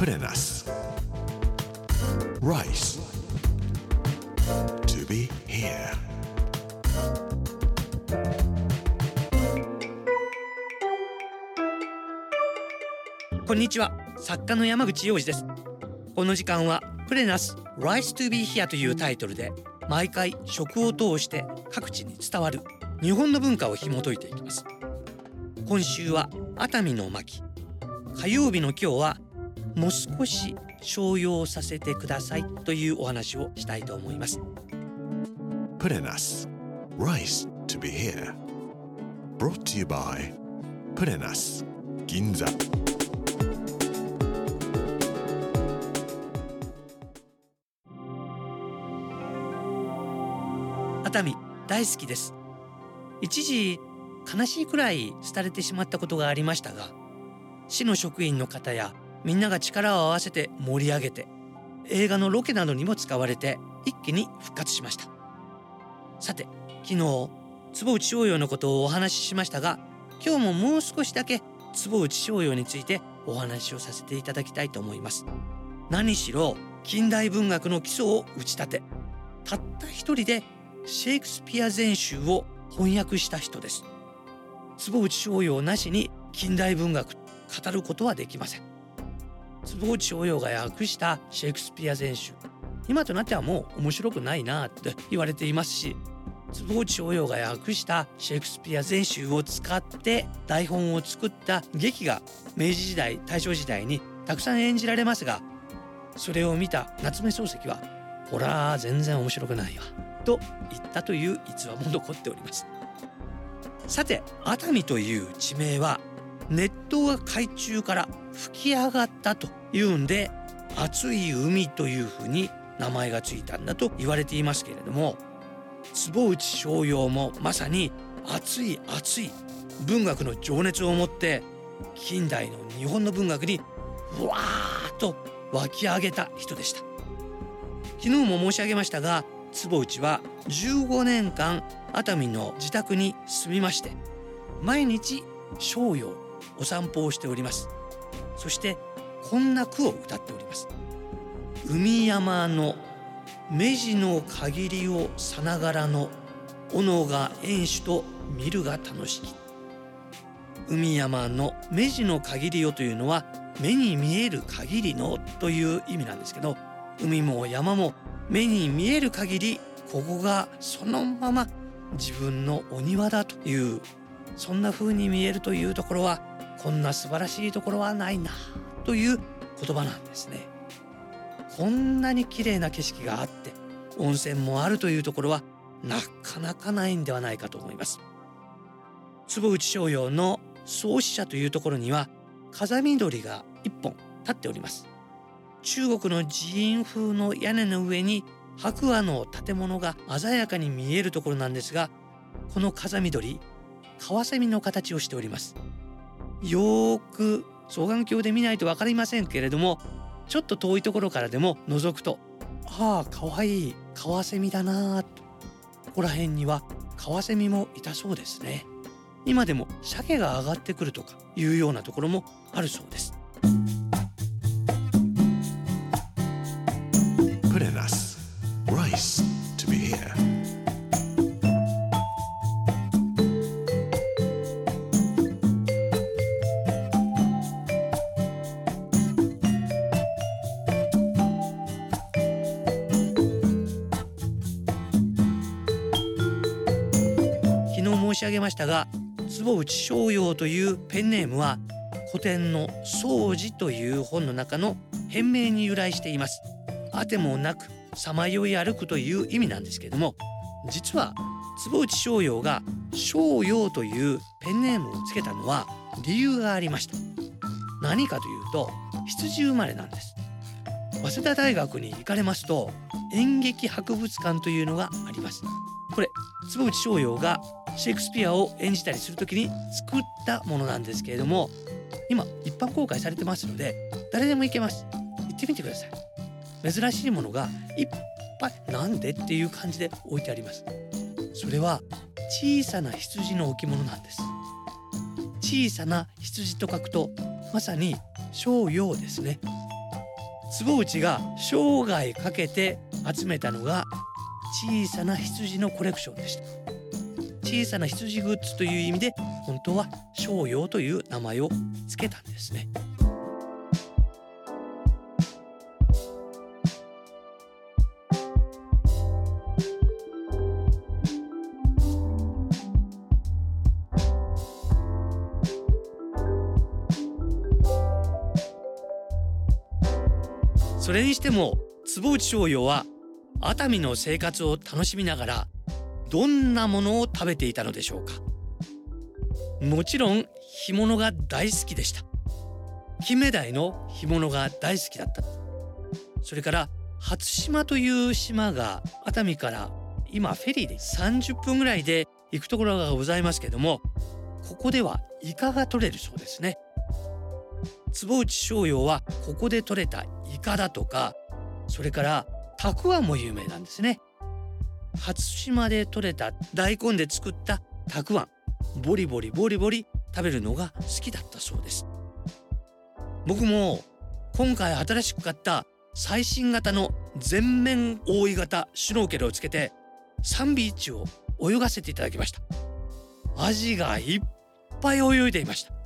プレナス Rice. To be here. こんにちは作家の山口洋二ですこの時間はプレナス Rice to be here というタイトルで毎回食を通して各地に伝わる日本の文化を紐解いていきます。今週は熱海の巻。火曜日の今日はもう少し商用させてくださいというお話をしたいと思います。プレナス Rice to be here. Brought to you by プレナス銀座熱海大好きです。一時悲しいくらい廃れてしまったことがありましたが市の職員の方やみんなが力を合わせて盛り上げて映画のロケなどにも使われて一気に復活しました。さて昨日坪内逍遥のことをお話ししましたが今日ももう少しだけ坪内逍遥についてお話をさせていただきたいと思います。何しろ近代文学の基礎を打ち立てたった一人でシェイクスピア全集を翻訳した人です。坪内逍遥なしに近代文学語ることはできません。坪内逍遥が訳したシェイクスピア全集今となってはもう面白くないなって言われていますし坪内逍遥が訳したシェイクスピア全集を使って台本を作った劇が明治時代大正時代にたくさん演じられますがそれを見た夏目漱石は「ほら全然面白くないわ」と言ったという逸話も残っております。さて熱海という地名は熱湯が海中から吹き上がったというんで熱い海というふうに名前がついたんだと言われていますけれども坪内逍遥もまさに熱い熱い文学の情熱を持って近代の日本の文学にうわーっと湧き上げた人でした。昨日も申し上げましたが坪内は15年間熱海の自宅に住みまして毎日逍遥お散歩をしております。そしてこんな句を歌っております。海山の目地の限りをさながらの斧が演手と見るが楽しき。海山の目地の限りをというのは目に見える限りのという意味なんですけど海も山も目に見える限りここがそのまま自分のお庭だというそんな風に見えるというところはこんな素晴らしいところはないなという言葉なんですね。こんなに綺麗な景色があって温泉もあるというところはなかなかないんではないかと思います。坪内逍遥の創始者というところには風見鳥が一本立っております。中国の寺院風の屋根の上に白亜の建物が鮮やかに見えるところなんですがこの風見鳥カワセミの形をしております。よく双眼鏡で見ないと分かりませんけれどもちょっと遠いところからでも覗くとああかわいいカワセミだなと。ここら辺にはカワセミもいたそうですね。今でも鮭が上がってくるとかいうようなところもあるそうです。申し上げましたが坪内逍遥というペンネームは古典の「掃除」という本の中の変名に由来しています。あてもなくさまよい歩くという意味なんですけれども実は坪内逍遥が「逍遥」というペンネームをつけたのは理由がありました。何かというと羊生まれなんです。早稲田大学に行かれますと演劇博物館というのがあります。これ坪内逍遥がシェイクスピアを演じたりする時に作ったものなんですけれども今一般公開されてますので誰でも行けます。行ってみてください。珍しいものがいっぱいなんでっていう感じで置いてあります。それは小さな羊の置物なんです。小さな羊と書くとまさに逍遥ですね。坪内が生涯かけて集めたのが小さな羊のコレクションでした。小さな羊グッズという意味で本当は商用という名前を付けたんですね。それにしても坪内商用は熱海の生活を楽しみながらどんなものを食べていたのでしょうか。もちろん干物が大好きでした。金目鯛の干物が大好きだった。それから初島という島が熱海から今フェリーで30分ぐらいで行くところがございますけどもここではイカが取れるそうですね。坪内商用はここで取れたイカだとかそれからたくあんも有名なんですね。初島で採れた大根で作ったたくあんボリボリボリボリ食べるのが好きだったそうです。僕も今回新しく買った最新型の全面覆い型シュノーケルをつけてサンビーチを泳がせていただきました。アジがいっぱい泳いでいました。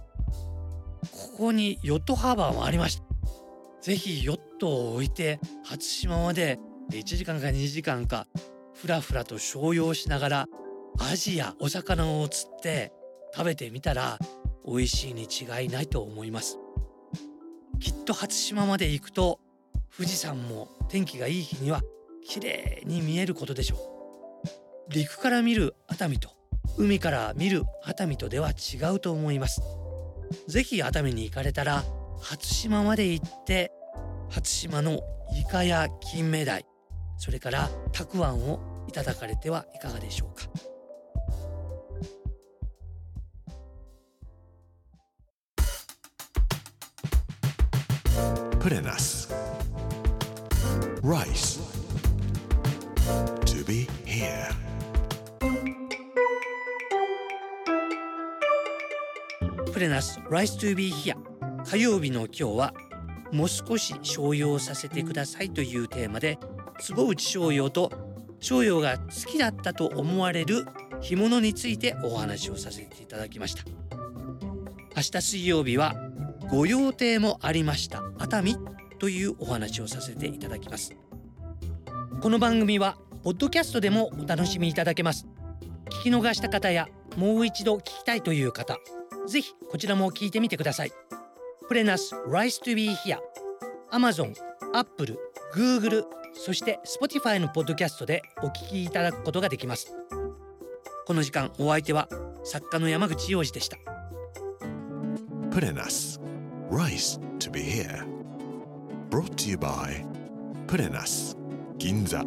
ここにヨットハーバーもありました。ぜひヨットを置いて初島まで1時間か2時間かふらふらと商用しながらアジやお魚を釣って食べてみたら美味しいに違いないと思います。きっと初島まで行くと富士山も天気がいい日には綺麗に見えることでしょう。陸から見る熱海と海から見る熱海とでは違うと思います。ぜひ熱海に行かれたら初島まで行って初島のイカや金目鯛それからたくあんをいただかれてはいかがでしょうか Put in us. Rice. To be here. レナス Rice to be here 火曜日の今日はもう少し商用させてくださいというテーマで坪内商用と商用が好きだったと思われる干物についてお話をさせていただきました。明日水曜日はご用邸もありました。熱海？というお話をさせていただきます。この番組はポッドキャストでもお楽しみいただけます。聞き逃した方やもう一度聞きたいという方ぜひこちらも聞いてみてください。プレナスライス、トゥ、ビーヒア、アマゾン、アップル、グ、ーグル、そしてスポティファイのポッドキャストでお聞きいただくことができます。この時間お相手は作家の山口洋二でした。プレナスライス、トゥ、ビーヒ here Brought to you by プレナス銀座。